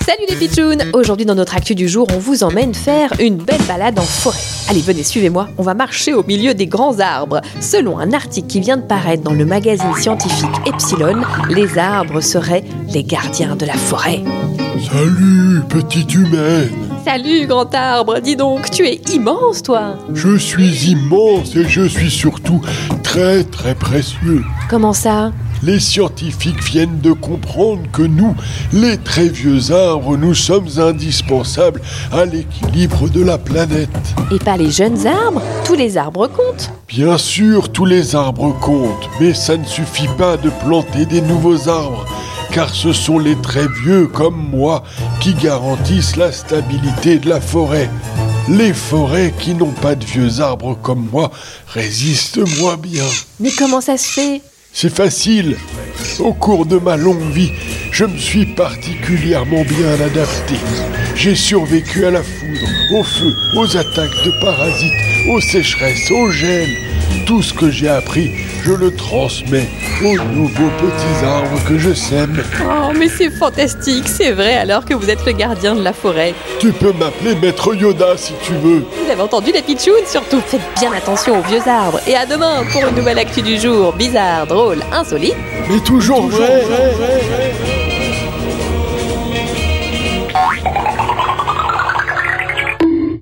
Salut les pitchouns Aujourd'hui dans notre actu du jour, on vous emmène faire une belle balade en forêt. Allez, venez, suivez-moi, on va marcher au milieu des grands arbres. Selon un article qui vient de paraître dans le magazine scientifique Epsilon, les arbres seraient les gardiens de la forêt. Salut, petite humaine. Salut grand arbre, dis donc, tu es immense toi Je suis immense et je suis surtout très très précieux. Comment ça? Les scientifiques viennent de comprendre que nous, les très vieux arbres, nous sommes indispensables à l'équilibre de la planète. Et pas les jeunes arbres Tous les arbres comptent Bien sûr, tous les arbres comptent, mais ça ne suffit pas de planter des nouveaux arbres, car ce sont les très vieux comme moi qui garantissent la stabilité de la forêt. Les forêts qui n'ont pas de vieux arbres comme moi résistent moins bien. Mais comment ça se fait? C'est facile. Au cours de ma longue vie, je me suis particulièrement bien adapté. J'ai survécu à la foudre, au feu, aux attaques de parasites, aux sécheresses, aux gènes. Tout ce que j'ai appris, je le transmets aux nouveaux petits arbres que je sème. Oh, mais c'est fantastique, c'est vrai alors que vous êtes le gardien de la forêt. Tu peux m'appeler Maître Yoda si tu veux. Vous avez entendu les pitchouns surtout Faites bien attention aux vieux arbres. Et à demain pour une nouvelle actu du jour, bizarre, drôle, insolite. Mais toujours, vrai.